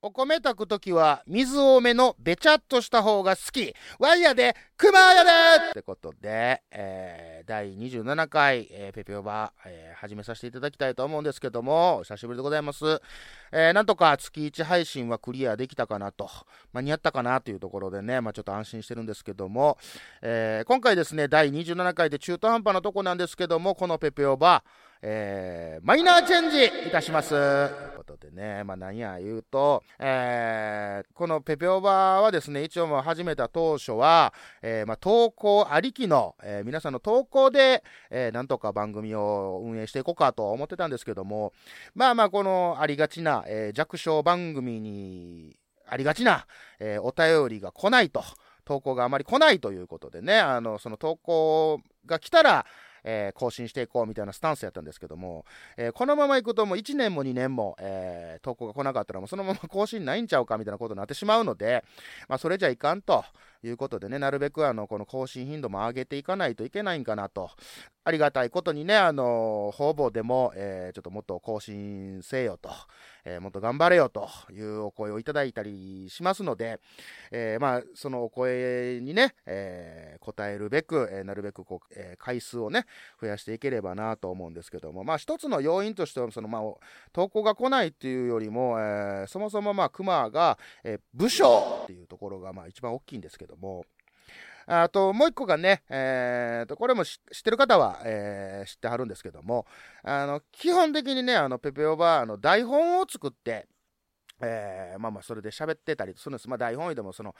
お米炊くときは水多めのべちゃっとした方が好き。ワイヤで、クマヤでってことで、えー、第27回、えー、ペペオバ、えー、始めさせていただきたいと思うんですけども、お久しぶりでございます。えー、なんとか月1配信はクリアできたかなと、間に合ったかなというところでね、まあちょっと安心してるんですけども、えー、今回ですね、第27回で中途半端なとこなんですけども、このペペオバ、えー、マイナーチェンジいたします。ということでね、まあ何や言うと、えー、このペペオバはですね、一応もう始めた当初は、えー、まあ投稿ありきの、えー、皆さんの投稿で、えー、なんとか番組を運営していこうかと思ってたんですけども、まあまあこのありがちな、えー、弱小番組にありがちな、えー、お便りが来ないと。投稿があまり来ないということでね、あの、その投稿が来たら、えー、更新していこうみたいなスタンスやったんですけども、えー、このままいくともう1年も2年も、えー、投稿が来なかったらもうそのまま更新ないんちゃうかみたいなことになってしまうので、まあ、それじゃいかんと。いうことでね、なるべくあの、この更新頻度も上げていかないといけないんかなと。ありがたいことにね、あの、方々でも、えー、ちょっともっと更新せよと、えー、もっと頑張れよというお声をいただいたりしますので、えー、まあ、そのお声にね、えー、答えるべく、えー、なるべくこう、えー、回数をね、増やしていければなと思うんですけども、まあ、一つの要因としては、その、まあ、投稿が来ないっていうよりも、えー、そもそもまあ、熊が、えー、部署っていうところが、まあ、一番大きいんですけども、あと、もう一個がね、えー、と、これも知ってる方は、えー、知ってはるんですけども、あの、基本的にね、あの、ペペオバ、あの、台本を作って、えー、まあまあ、それで喋ってたりするんです。まあ、台本でも、その、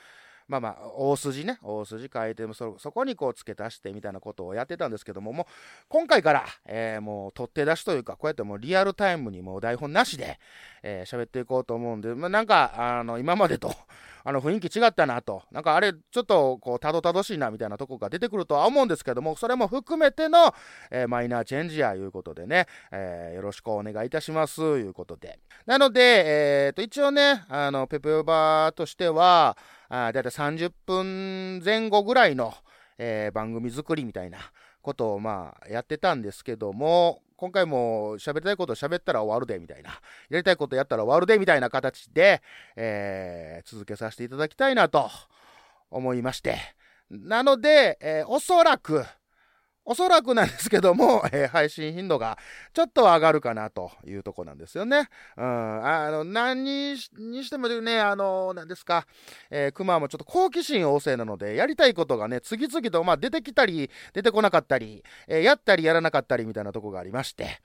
まあまあ、大筋ね、大筋書いてそ、そこにこう付け足してみたいなことをやってたんですけども、もう、今回から、えー、もう、取って出しというか、こうやってもうリアルタイムにもう台本なしで、えー、喋っていこうと思うんで、まあ、なんか、あの、今までとあの、雰囲気違ったなと、なんかあれ、ちょっと、こう、たどたどしいなみたいなとこが出てくるとは思うんですけども、それも含めての、えー、マイナーチェンジやいうことでね、えー、よろしくお願いいたします、いうことで。なので、えっ、と、一応ね、あの、ペペオバーとしては、あだいたい30分前後ぐらいの、えー、番組作りみたいなことをまあやってたんですけども、今回も喋りたいこと喋ったら終わるでみたいな、やりたいことやったら終わるでみたいな形で、えー、続けさせていただきたいなと思いまして。なので、えー、おそらく、おそらくなんですけども、えー、配信頻度がちょっと上がるかなというとこなんですよね。うん。あの、何にしてもね、あの、何ですか、えー、熊もちょっと好奇心旺盛なので、やりたいことがね、次々と、まあ、出てきたり、出てこなかったり、えー、やったりやらなかったりみたいなとこがありまして、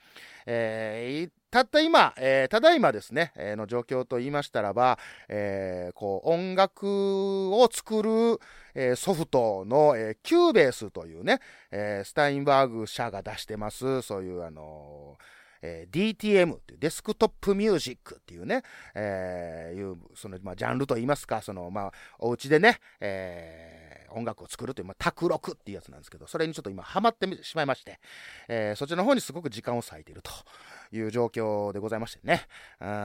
えー、たった今、えー、ただいまですね、えー、の状況と言いましたらば、えー、こう、音楽を作る、えソフトの、え Cubase というね、え Steinberg 社が出してます、そういうあのえ、DTM ってデスクトップミュージックっていうね、え、いう、その、まあ、ジャンルといいますか、その、まあ、お家でね、え、音楽を作るという、まあ、卓録っていうやつなんですけど、それにちょっと今ハマってしまいまして、えー、そっちの方にすごく時間を割いているという状況でございましてね。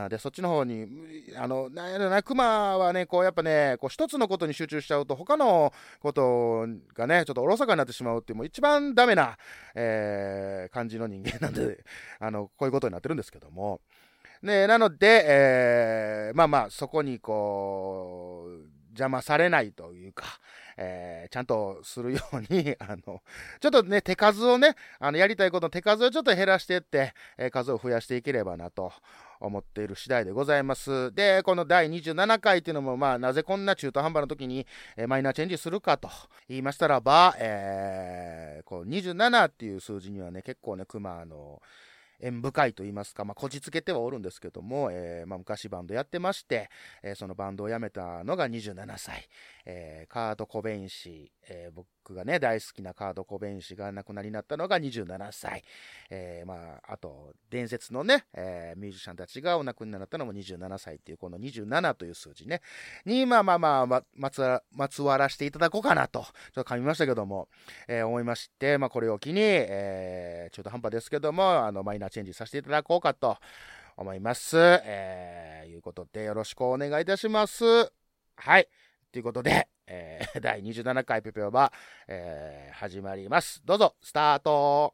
で、そっちの方に、あの、なんやろな、熊はね、こう、やっぱね、こう、一つのことに集中しちゃうと、他のことがね、ちょっとおろそかになってしまうっていう、もう一番ダメな、えー、感じの人間なんで、あの、こういうことになってるんですけども。ね、なので、えー、まあまあ、そこにこう、邪魔されないというか、えー、ちゃんとするように、あの、ちょっとね、手数をね、あの、やりたいことの手数をちょっと減らしていって、えー、数を増やしていければなと。思っている次第でございます。で、この第27回っていうのも、まあ、なぜこんな中途半端な時に、えー、マイナーチェンジするかと言いましたらば、えー、こう27っていう数字にはね、結構ね、熊の、縁深いと言いますか、まあ、こじつけてはおるんですけども、えー、まあ、昔バンドやってまして、えー、そのバンドを辞めたのが27歳、えー、カード・コベイン氏、え僕がね、大好きなカード・コベン氏が亡くなりになったのが27歳、えまあ、あと、伝説のね、えミュージシャンたちがお亡くなりになったのも27歳っていう、この27という数字ね、に、まあまあまあ、ま、まつわ、まつわらしていただこうかなと、ちょっと噛みましたけども、え思いまして、まあ、これを機に、えー中途半端ですけども、あの、マイナーチェンジさせていただこうかと思います。えー、いうことでよろしくお願いいたします。はい。ということで、えー、第27回ペペオバ、えー、始まります。どうぞ、スタート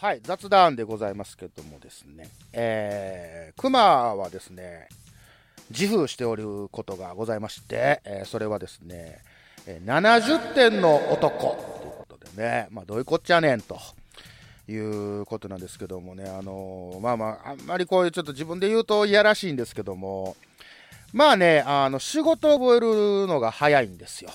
はい雑談でございますけどもですねえー、熊はですね自負しておることがございまして、えーそれはですね、70点の男ということでね、まあ、どういうこっちゃねんということなんですけどもね、あのーまあまあ、あんまりこういうちょっと自分で言うといやらしいんですけども、まあね、あの仕事を覚えるのが早いんですよ。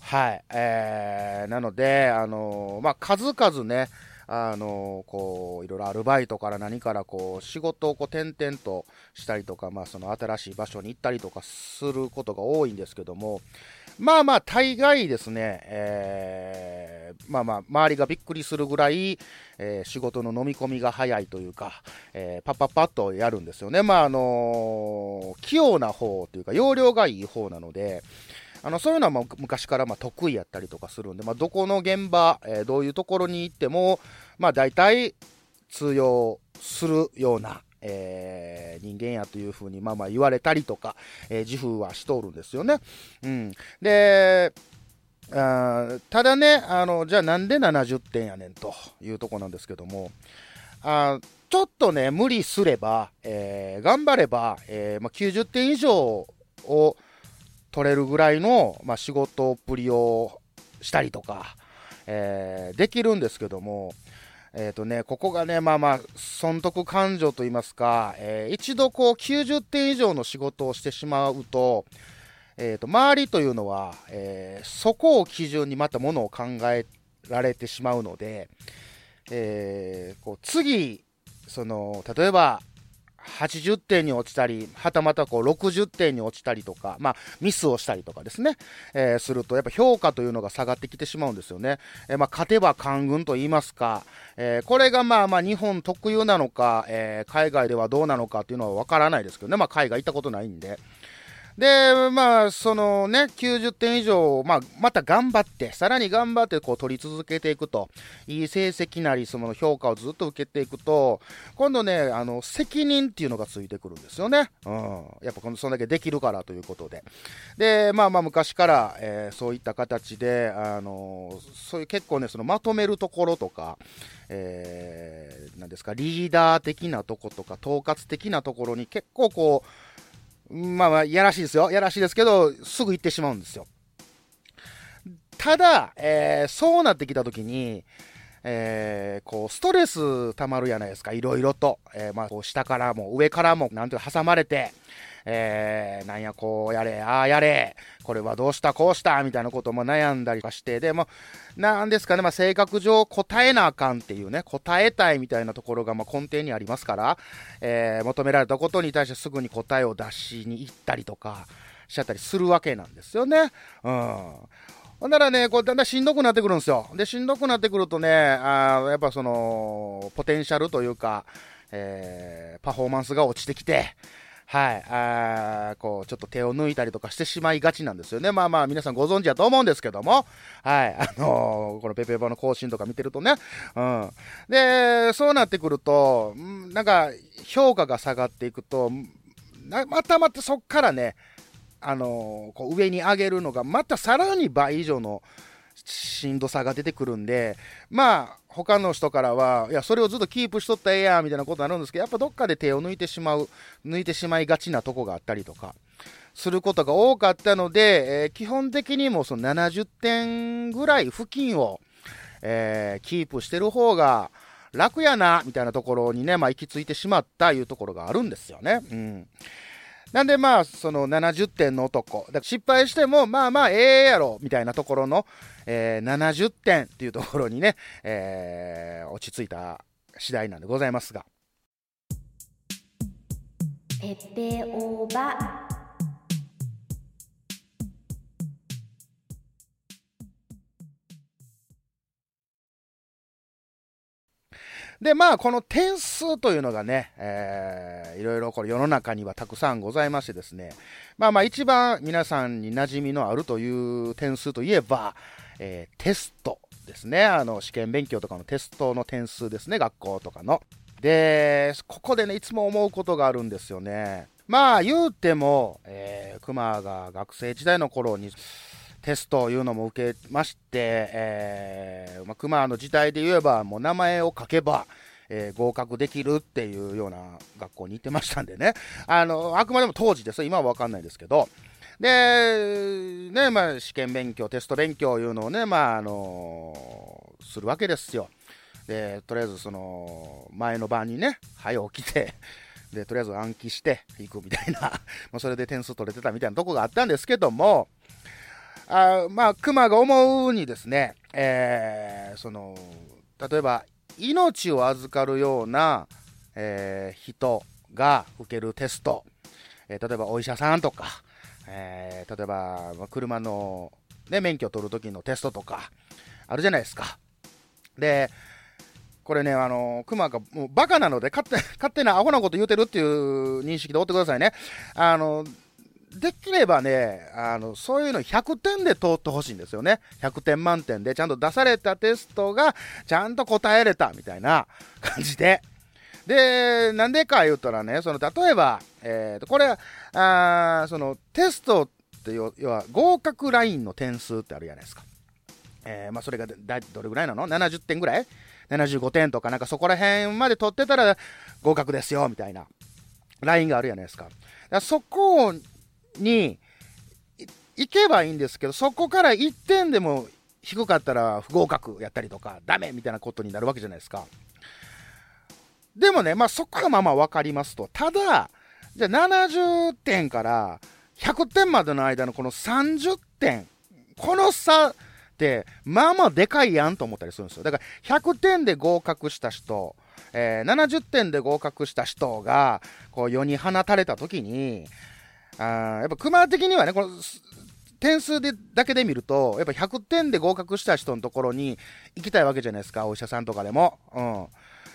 はい。えー、なので、あのーまあ、数々ね、あのこう、いろいろアルバイトから何からこう、仕事をこう、転々としたりとか、まあ、その新しい場所に行ったりとかすることが多いんですけども、まあまあ、大概ですね、えーまあまあ、周りがびっくりするぐらい、えー仕事の飲み込みが早いというか、えーパッパッパッとやるんですよね。まあ、あの器用な方というか、容量がいい方なので、あのそういうのはま昔からま得意やったりとかするんで、まあ、どこの現場、えーどういうところに行っても、まあ、大体通用するような、えー人間やというふうにまあまあ言われたりとか、えー自負はしとるんですよね。うん、であただねあの、じゃあなんで70点やねんというところなんですけども、あちょっとね、無理すれば、えー頑張れば、えーまあ、90点以上を取れるぐらいの、まあ、仕事っぷりをしたりとか、えーできるんですけども、えっ、とね、ここがね、まあまあ、損得感情といいますか、えー一度こう90点以上の仕事をしてしまうと、えー、と周りというのは、えそこを基準にまたものを考えられてしまうので、えこう次その例えば80点に落ちたりはたまたこう60点に落ちたりとか、まあ、ミスをしたりとかですね、えーするとやっぱ評価というのが下がってきてしまうんですよね、えーまあ、勝てば官軍と言いますか、えーこれがまあまあ日本特有なのか、え海外ではどうなのかというのは分からないですけどね、まあ、海外行ったことないんで。で、まあ、そのね、90点以上、まあ、また頑張って、さらに頑張って、こう、取り続けていくと、いい成績なり、その評価をずっと受けていくと、今度ね、あの、責任っていうのがついてくるんですよね。うん。やっぱ、この、そんだけできるからということで。で、まあまあ、昔から、えーそういった形で、あのそういう結構ね、その、まとめるところとか、えー、なんですか、リーダー的なとことか、統括的なところに結構こう、まあまあ、やらしいですよ。やらしいですけど、すぐ行ってしまうんですよ。ただ、えーそうなってきたときに、えーこう、ストレス溜まるじゃないですか。いろいろと。えーまあ、こう下からも上からも、なんていうか挟まれて、えーなんや、こうやれ、ああやれ、これはどうした、こうした、みたいなことも悩んだりかして、でも、なんですかね、まあ、性格上答えなあかんっていうね、答えたいみたいなところがまあ根底にありますから、えー求められたことに対してすぐに答えを出しに行ったりとかしちゃったりするわけなんですよね。うん。ほんならね、こうだんだんしんどくなってくるんですよ。で、しんどくなってくるとね、あやっぱその、ポテンシャルというか、えーパフォーマンスが落ちてきて、はい、あーこう、ちょっと手を抜いたりとかしてしまいがちなんですよね。まあまあ、皆さんご存知だと思うんですけども、はい、あのーこのペペバの更新とか見てるとね、うん。で、そうなってくると、なんか、評価が下がっていくと、またまたそっからね、あのーこう上に上げるのが、またさらに倍以上のしんどさが出てくるんで、まあ、他の人からは、いや、それをずっとキープしとったらええやみたいなことになるんですけど、やっぱどっかで手を抜いてしまう、抜いてしまいがちなとこがあったりとか、することが多かったので、えー基本的にもその70点ぐらい付近を、えーキープしてる方が楽やな、みたいなところにね、まあ、行き着いてしまったいうところがあるんですよね。うん。なんでまあ、その70点の男。だ失敗しても、まあまあ、ええやろ、みたいなところの、えー70点っていうところにね、えー落ち着いた次第なんでございますが。ペペオバで、まあ、この点数というのがね、えー、いろいろこれ世の中にはたくさんございましてですね、まあまあ一番皆さんに馴染みのあるという点数といえば、えー、テストですね。あの、試験勉強とかのテストの点数ですね、学校とかの。で、ここでね、いつも思うことがあるんですよね。まあ、言うても、えー、熊が学生時代の頃に、テストというのも受けまして、えー、まあ、熊の時代で言えば、もう名前を書けば、えー、合格できるっていうような学校に行ってましたんでね。あの、あくまでも当時です。今はわかんないですけど。で、ね、まあ、試験勉強、テスト勉強いうのをね、まあ、あのー、するわけですよ。で、とりあえずその、前の晩にね、早起きて、で、とりあえず暗記していくみたいな、まあ、それで点数取れてたみたいなとこがあったんですけども、あまあ、熊が思うにですね、えー、その、例えば、命を預かるような、えー、人が受けるテスト、えー、例えばお医者さんとか、えー、例えば、車の、ね、免許を取るときのテストとか、あるじゃないですか。で、これね、あの、熊がもうバカなので、勝手、勝手なアホなこと言うてるっていう認識でおってくださいね。あの、できればね、あの、そういうの100点で通ってほしいんですよね。100点満点で、ちゃんと出されたテストが、ちゃんと答えれた、みたいな 感じで。で、なんでか言うたらね、その、例えば、えっー、これ、あその、テストって要は、合格ラインの点数ってあるじゃないですか。えー、まあ、それがだ、どれぐらいなの ?70 点ぐらい ?75 点とか、なんかそこら辺まで取ってたら合格ですよ、みたいな、ラインがあるじゃないですか。だかそこをに行けばいいんですけど、そこから1点でも低かったら不合格やったりとか、ダメみたいなことになるわけじゃないですか。でもね、まあそこはまあまあ分かりますと。ただ、じゃあ70点から100点までの間のこの30点、この差って、まあまあでかいやんと思ったりするんですよ。だから100点で合格した人、えー、70点で合格した人が、こう世に放たれた時に、あやっぱ熊的にはね、この点数でだけで見ると、やっぱ100点で合格した人のところに行きたいわけじゃないですか、お医者さんとかでも。うん。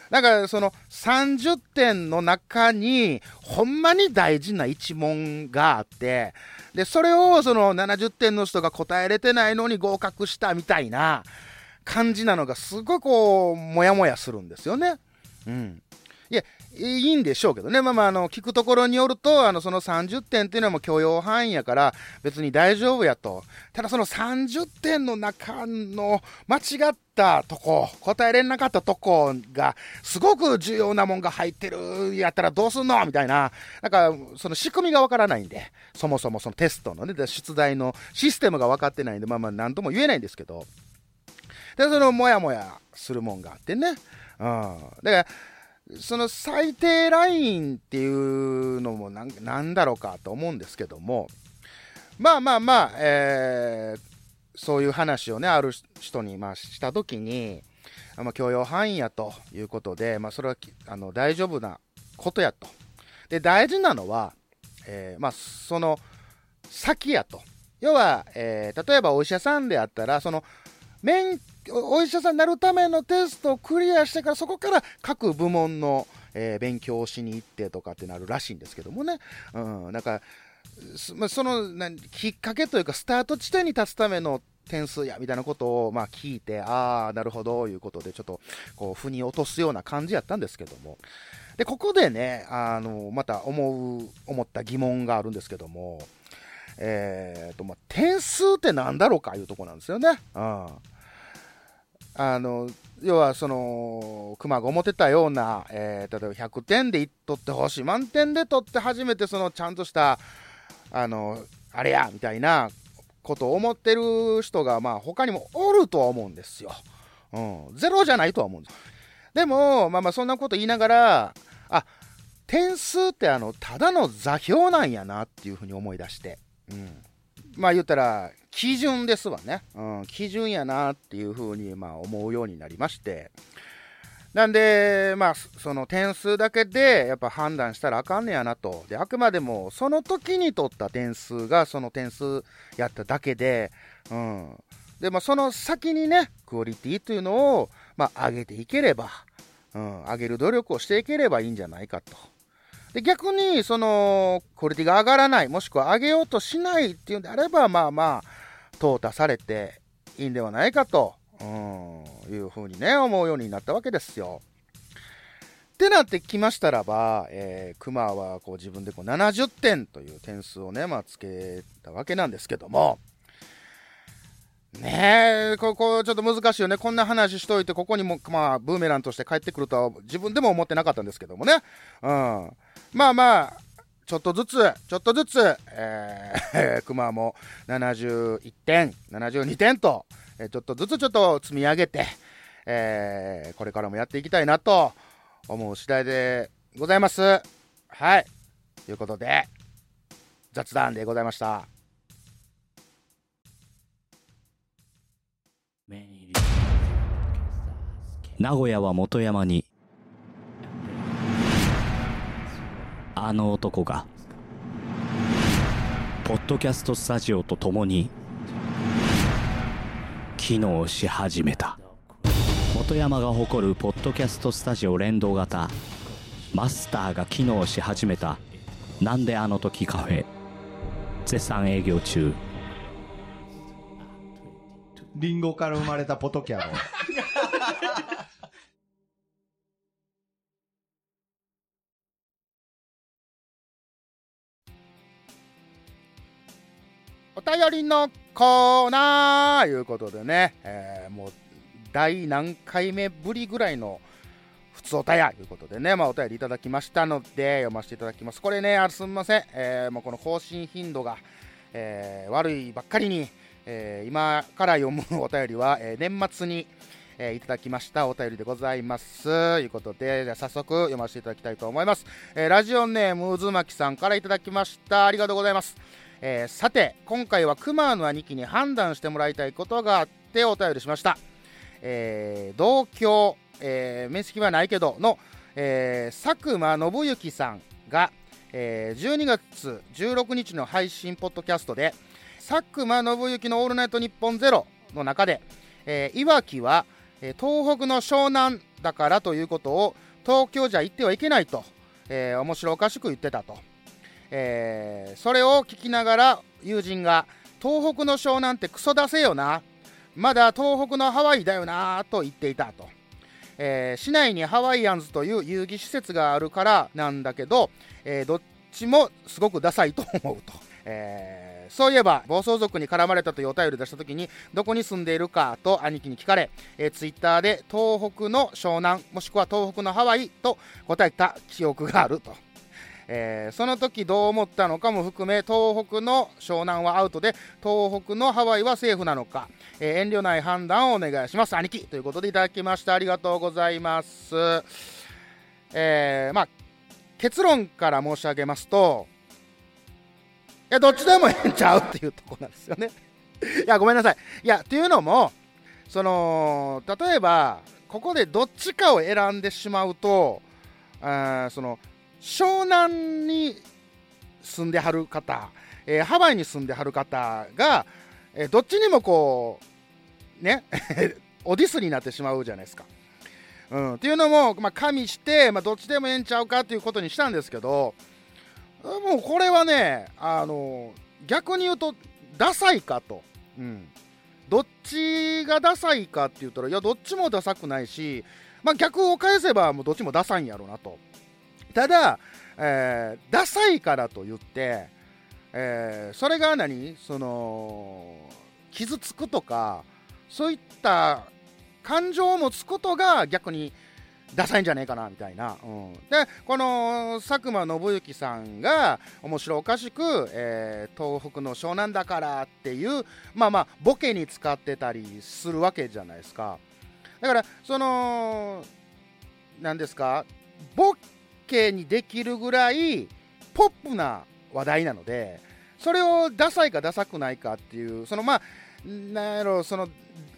だからその30点の中に、ほんまに大事な一問があって、で、それをその70点の人が答えれてないのに合格したみたいな感じなのがすごいこう、もやもやするんですよね。うん。いや、いいんでしょうけどね。まあまあ、あの、聞くところによると、あの、その30点っていうのはもう許容範囲やから、別に大丈夫やと。ただその30点の中の間違ったとこ、答えれなかったとこが、すごく重要なもんが入ってるやったらどうすんのみたいな。なんか、その仕組みがわからないんで、そもそもそのテストのね、出題のシステムが分かってないんで、まあまあ、なんとも言えないんですけど。で、その、もやもやするもんがあってね。うん。だから、その最低ラインっていうのもなんだろうかと思うんですけども、まあまあまあ、えー、そういう話をね、ある人にまあしたときに、まあ、許容範囲やということで、まあ、それはあの大丈夫なことやと。で、大事なのは、えー、まあ、その先やと。要は、えー、例えばお医者さんであったら、その免お医者さんになるためのテストをクリアしてからそこから各部門の、えー、勉強をしに行ってとかってなるらしいんですけどもね、うん、なんかそそのきっかけというかスタート地点に立つための点数やみたいなことをまあ聞いてああなるほどいうことでちょっとこう腑に落とすような感じやったんですけども。でここでねあのまた思う思った疑問があるんですけども。えーとまあ、点数って何だろうかいうとこなんですよね。うん。あの要はその熊が思ってたような、えー、例えば100点で取ってほしい満点で取って初めてそのちゃんとしたあのあれやみたいなことを思ってる人がまあ他にもおるとは思うんですよ、うん、ゼロじゃないとは思うんです。でもまあまあそんなこと言いながらあ点数ってあのただの座標なんやなっていうふうに思い出して、うん、まあ言ったら基準ですわね。うん、基準やなっていうふうに、まあ、思うようになりまして。なんで、まあ、その点数だけでやっぱ判断したらあかんねやなと。で、あくまでもその時に取った点数がその点数やっただけで、うん。で、まあ、その先にね、クオリティというのを、まあ、上げていければ、うん、上げる努力をしていければいいんじゃないかと。で逆にそのクオリティが上がらないもしくは上げようとしないっていうんであればまあまあ淘汰されていいんではないかと、うん、いうふうにね思うようになったわけですよ。ってなってきましたらば、えー、熊はこう自分でこう70点という点数をね、まあ、つけたわけなんですけども、ねえ、ここちょっと難しいよね。こんな話しといて、ここにも、まあ、ブーメランとして帰ってくるとは自分でも思ってなかったんですけどもね。うん。まあまあ、ちょっとずつ、ちょっとずつ、えー、熊も71点、72点と、えー、ちょっとずつちょっと積み上げて、えー、これからもやっていきたいなと思う次第でございます。はい。ということで、雑談でございました。名古屋は元山に。あの男がポッドキャストスタジオと共に機能し始めた。元山が誇るポッドキャストスタジオ連動型マスターが機能し始めた。なんであの時カフェ絶賛営業中。リンゴから生まれたポトキャロ。お便りのコーナーということでね、えーもう第何回目ぶりぐらいの普通おたやということでね、まあ、お便りいただきましたので読ませていただきます。これね、あすみません、えーもうこの更新頻度が、えー悪いばっかりに、えー今から読むお便りは、えー年末に、えーいただきましたお便りでございます。ということで、じゃ早速読ませていただきたいと思います。えーラジオネーム渦巻さんからいただきました。ありがとうございます。えーさて今回はクマの兄貴に判断してもらいたいことがあってお便りしました、えー同郷、えー面識はないけどの、えー佐久間信之さんが、えー12月16日の配信ポッドキャストで佐久間信之の「オールナイトニッポンゼロの中で、えーいわきは、えー東北の湘南だからということを東京じゃ言ってはいけないと、えー面白おかしく言ってたと。えーそれを聞きながら友人が「東北の湘南ってクソ出せよな。まだ東北のハワイだよな」と言っていたと、えー市内にハワイアンズという遊戯施設があるからなんだけど、えーどっちもすごくダサいと思うと、えーそういえば暴走族に絡まれたというお便りを出した時にどこに住んでいるかと兄貴に聞かれ、え、ツイッターで東北の湘南もしくは東北のハワイと答えた記憶があると。えーその時どう思ったのかも含め東北の湘南はアウトで東北のハワイはセーフなのか、えー遠慮ない判断をお願いします。兄貴ということでいただきました。ありがとうございます。えーまあ結論から申し上げますといやどっちでもええんちゃうっていうとこなんですよね。いやごめんなさい。いやっていうのもその例えばここでどっちかを選んでしまうとあその湘南に住んではる方、えーハワイに住んではる方が、えーどっちにもこうね オディスになってしまうじゃないですか。うん、っていうのも、まあ、加味して、まあ、どっちでもええんちゃうかっていうことにしたんですけどもうこれはねあの逆に言うとダサいかと、うん、どっちがダサいかって言ったらいやどっちもダサくないし、まあ、逆を返せばもうどっちもダサいんやろうなと。ただ、えーダサいからと言って、えーそれが何？その傷つくとかそういった感情を持つことが逆にダサいんじゃねえかなみたいな、うん、でこの佐久間信之さんが面白おかしく、えー東北の湘南だからっていうまあまあボケに使ってたりするわけじゃないですか。だからその何ですか？ボケにできるぐらいポップな話題なのでそれをダサいかダサくないかっていうそのまあなんやろその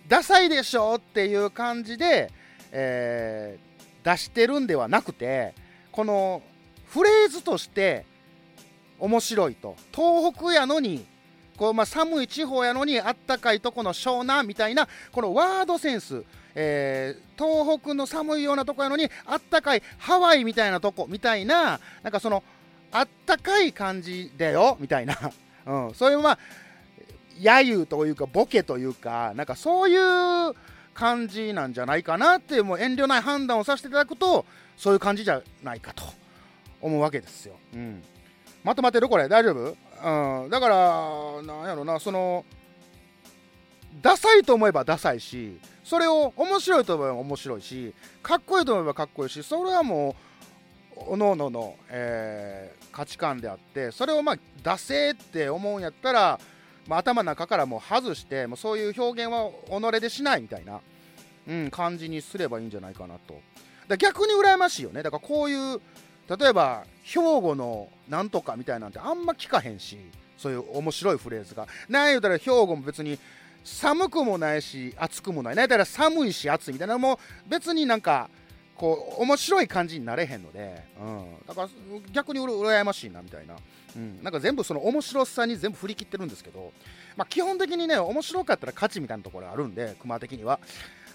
ダサいでしょっていう感じで、えー出してるんではなくてこのフレーズとして面白いと。東北やのにこう、まあ、寒い地方やのにあったかいとこの湘南みたいなこのワードセンス、えー東北の寒いようなとこやのにあったかいハワイみたいなとこみたいななんかそのあったかい感じだよみたいな、うん、そういうまあ揶揄というかボケというかなんかそういう感じなんじゃないかなってもう遠慮ない判断をさせていただくとそういう感じじゃないかと思うわけですよ。うん、まとまってるこれ。大丈夫、うん、だからなんやろなそのダサいと思えばダサいしそれを面白いと思えば面白いしかっこいいと思えばかっこいいしそれはもうおのおのの、えー価値観であってそれをまあダセーって思うんやったら、まあ、頭の中からもう外してもうそういう表現は己でしないみたいな、うん、感じにすればいいんじゃないかなと。だ逆に羨ましいよね。だからこういう例えば兵庫のなんとかみたいなんてあんま聞かへんしそういう面白いフレーズが。なん言うたら兵庫も別に寒くもないし暑くもない。なんやったら寒いし暑いみたいなのも別になんかこう面白い感じになれへんので、うん、だから逆にうら羨ましいなみたいな、うん、なんか全部その面白さに全部振り切ってるんですけど、まあ、基本的にね面白かったら勝ちみたいなところあるんで熊的には。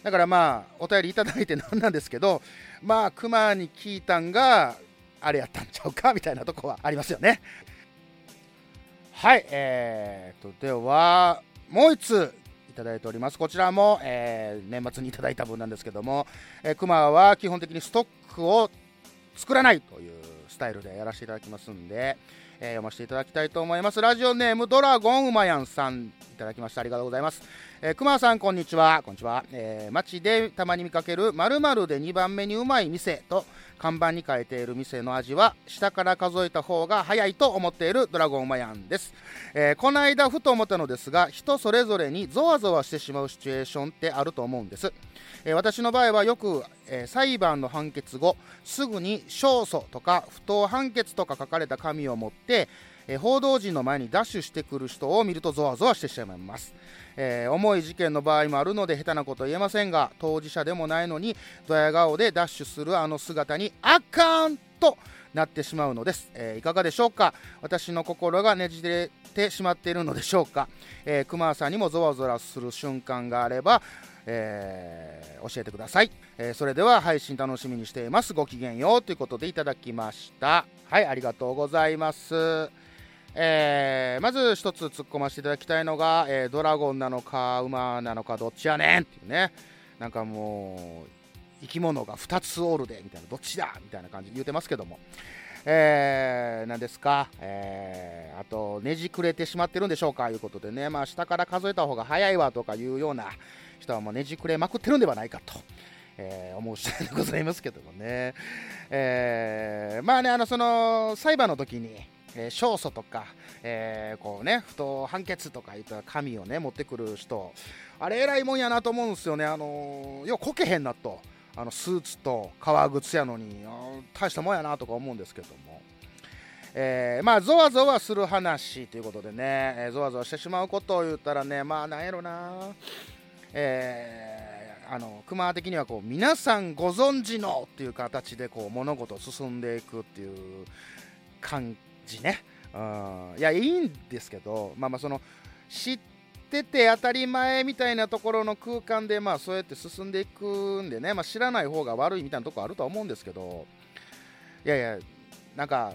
だからまあお便りいただいてなんなんですけどまあ熊に聞いたんがあれやったんちゃうかみたいなとこはありますよね。はいえー、とではもう一ついただいております。こちらも、えー年末にいただいた分なんですけども、えー、クマは基本的にストックを作らないというスタイルでやらせていただきますんで、えー読ませていただきたいと思います。ラジオネームドラゴンうまやんさんいただきました。ありがとうございます。えー、熊さんこんにちは。こんにちは、えー街でたまに見かける〇〇で2番目にうまい店と看板に書いている店の味は下から数えた方が早いと思っているドラゴンマヤンです、えーこの間ふと思ったのですが人それぞれにゾワゾワしてしまうシチュエーションってあると思うんです、えー私の場合はよく、えー裁判の判決後すぐに勝訴とか不当判決とか書かれた紙を持ってえ報道陣の前にダッシュしてくる人を見るとゾワゾワしてしまいます、えー重い事件の場合もあるので下手なこと言えませんが当事者でもないのにドヤ顔でダッシュするあの姿にあかんとなってしまうのです、えーいかがでしょうか？私の心がねじれてしまっているのでしょうか、えー、熊さんにもゾワゾワする瞬間があればえー教えてください、えーそれでは配信楽しみにしています。ごきげんようということでいただきました。はいありがとうございます。えーまず一つ突っ込ませていただきたいのが、えードラゴンなのか馬なのかどっちやねんっていうね。なんかもう生き物が2つおるでみたいなどっちだみたいな感じで言うてますけども。えー、なんですか、えーあとねじくれてしまってるんでしょうかいうことでね、まあ、下から数えた方が早いわとかいうような人はもうねじくれまくってるんではないかと、えー思う次第でございますけどもね、えーまあねあのその裁判の時に、えー勝訴とか、えーこうね不当判決とかいった紙をね持ってくる人あれ偉いもんやなと思うんですよね。あのようこけへんなと。あのスーツと革靴やのに大したもんやなとか思うんですけども、えーまあゾワゾワする話ということでね、えーゾワゾワしてしまうことを言ったらねまあなんやろな。えーあの熊的にはこう皆さんご存知のっていう形でこう物事を進んでいくっていう感ね、うん、いやいいんですけどまあまあその知ってて当たり前みたいなところの空間でまあそうやって進んでいくんでね、まあ、知らない方が悪いみたいなとこあるとは思うんですけどいやいやなんか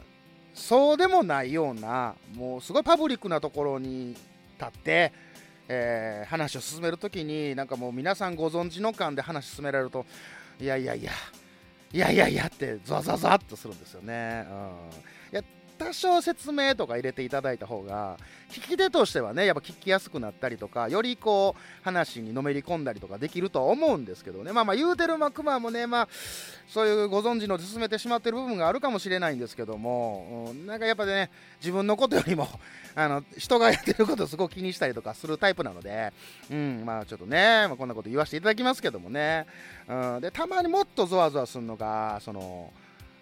そうでもないようなもうすごいパブリックなところに立って、えー話を進めるときになんかもう皆さんご存知の感で話進められるといやいやいやいやいやいやってザザザっとするんですよね。うん、いや多少説明とか入れていただいた方が聞き手としてはねやっぱ聞きやすくなったりとかよりこう話にのめり込んだりとかできるとは思うんですけどね。まあまあ言うてるまクマもねまあそういうご存知の進めてしまってる部分があるかもしれないんですけども、うんなんかやっぱね自分のことよりも あの人がやってることをすごく気にしたりとかするタイプなので、うん、まあちょっとね、まあ、こんなこと言わせていただきますけどもね、うん、でたまにもっとゾワゾワするのがその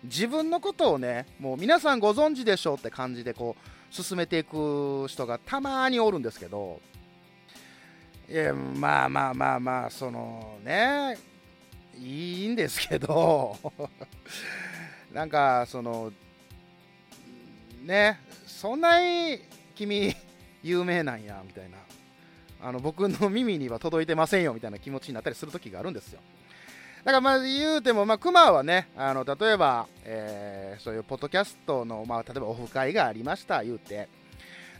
自分のことをねもう皆さんご存知でしょうって感じでこう進めていく人がたまにおるんですけどいやまあまあまあまあそのねいいんですけど なんかそのねそんなに君有名なんやみたいな。あの僕の耳には届いてませんよみたいな気持ちになったりする時があるんですよ。だからまあ言うても、まあ、クマはね、あの例えば、えーそういうポッドキャストの、まあ、例えばオフ会がありました、言うて。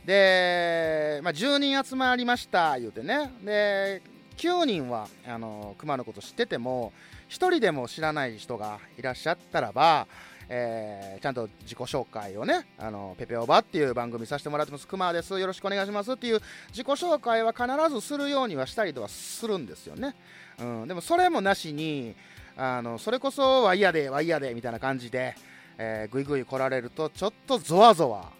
で、まあ、10人集まりました、言うてね。で、9人は、あの、クマのこと知ってても、1人でも知らない人がいらっしゃったらば、えーちゃんと自己紹介をね、あの、ペペオバっていう番組させてもらってます。クマです。よろしくお願いしますっていう自己紹介は必ずするようにはしたりとかするんですよね。うん、でもそれもなしにあのそれこそワイヤでワイヤでみたいな感じで、えー、ぐいぐい来られるとちょっとゾワゾワ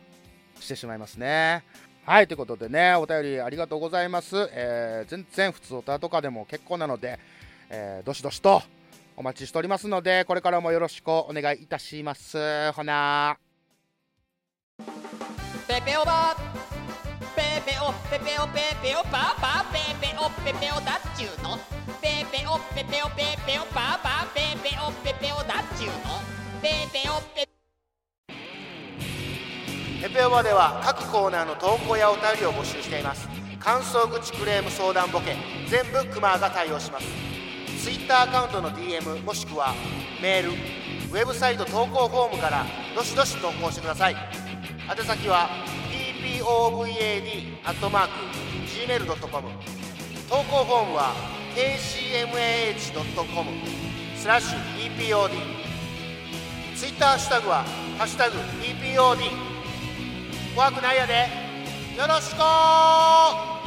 してしまいますね。はいということでねお便りありがとうございます、えー全然普通おたとかでも結構なので、えーどしどしとお待ちしておりますのでこれからもよろしくお願いいたします。ほな。ペペオバペペオペペオペペオパパペペオペペオだっちゅうの。ペペオペペオペペオパパペペオペペオだっちゅうのペペオペペペオバでは各コーナーの投稿やお便りを募集しています感想口クレーム相談ボケ全部クマが対応しますツイッターアカウントの DM もしくはメールウェブサイト投稿フォームからどしどし投稿してください宛先は povad.gmail.com 投稿フォームは kcmah.com スラッシュ epod ツイッターハッシュタグは「ハッシュタグ #epod」怖くないやでよろしく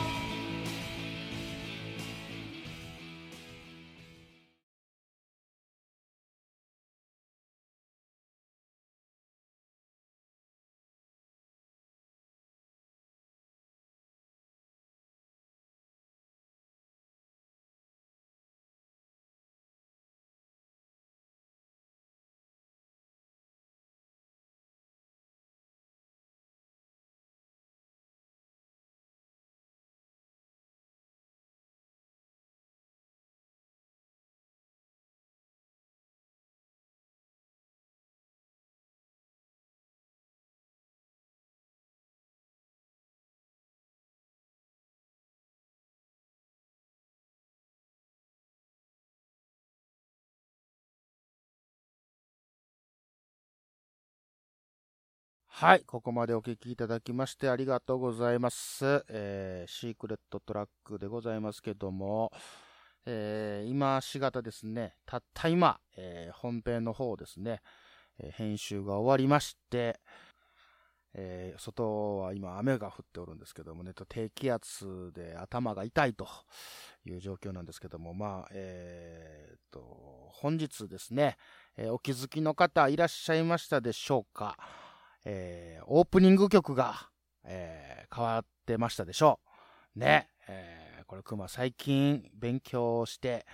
はい、ここまでお聞きいただきましてありがとうございます。えーシークレットトラックでございますけども、えー今しがたですね、たった今、えー本編の方ですね、え編集が終わりまして、え外は今雨が降っておるんですけどもね、と低気圧で頭が痛いという状況なんですけども、まあ、えーと、本日ですね、えお気づきの方いらっしゃいましたでしょうか？えーオープニング曲が、えー変わってましたでしょう。ね。えーこれ、くま最近勉強して、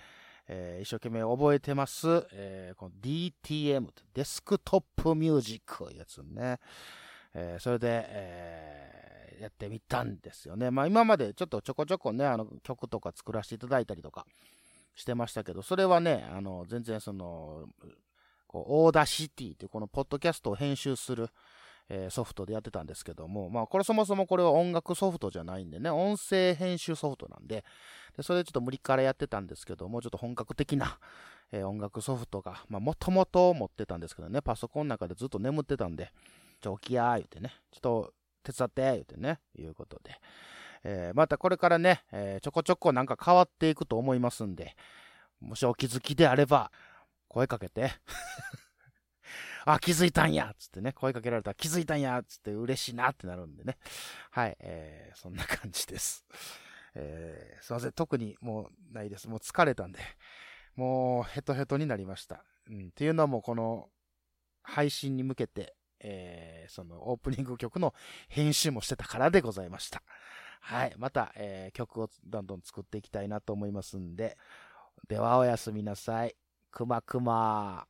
えー一生懸命覚えてます。えーこの DTM、デスクトップミュージックやつね。えーそれで、えーやってみたんですよね。まあ今までちょっとちょこちょこね、あの曲とか作らせていただいたりとかしてましたけど、それはね、あの、全然その、こう Audacity というこのポッドキャストを編集する、えーソフトでやってたんですけども、まあこれそもそもこれは音楽ソフトじゃないんでね、音声編集ソフトなんで、でそれでちょっと無理からやってたんですけども、ちょっと本格的な、えー音楽ソフトが、まあもともと持ってたんですけどね、パソコンの中でずっと眠ってたんで、ちょ、起きやー言ってね、ちょっと手伝って言ってね、いうことで、えーまたこれからね、えーちょこちょこなんか変わっていくと思いますんで、もしお気づきであれば、声かけて。あ、気づいたんやつってね、声かけられたら気づいたんやつって嬉しいなってなるんでね。はい、えーそんな感じです。えーすいません、特にもうないです。もう疲れたんで、もうヘトヘトになりました。うん、っていうのはもうこの配信に向けて、えーそのオープニング曲の編集もしてたからでございました。はい、また、えー曲をどんどん作っていきたいなと思いますんで、ではおやすみなさい。くまくま。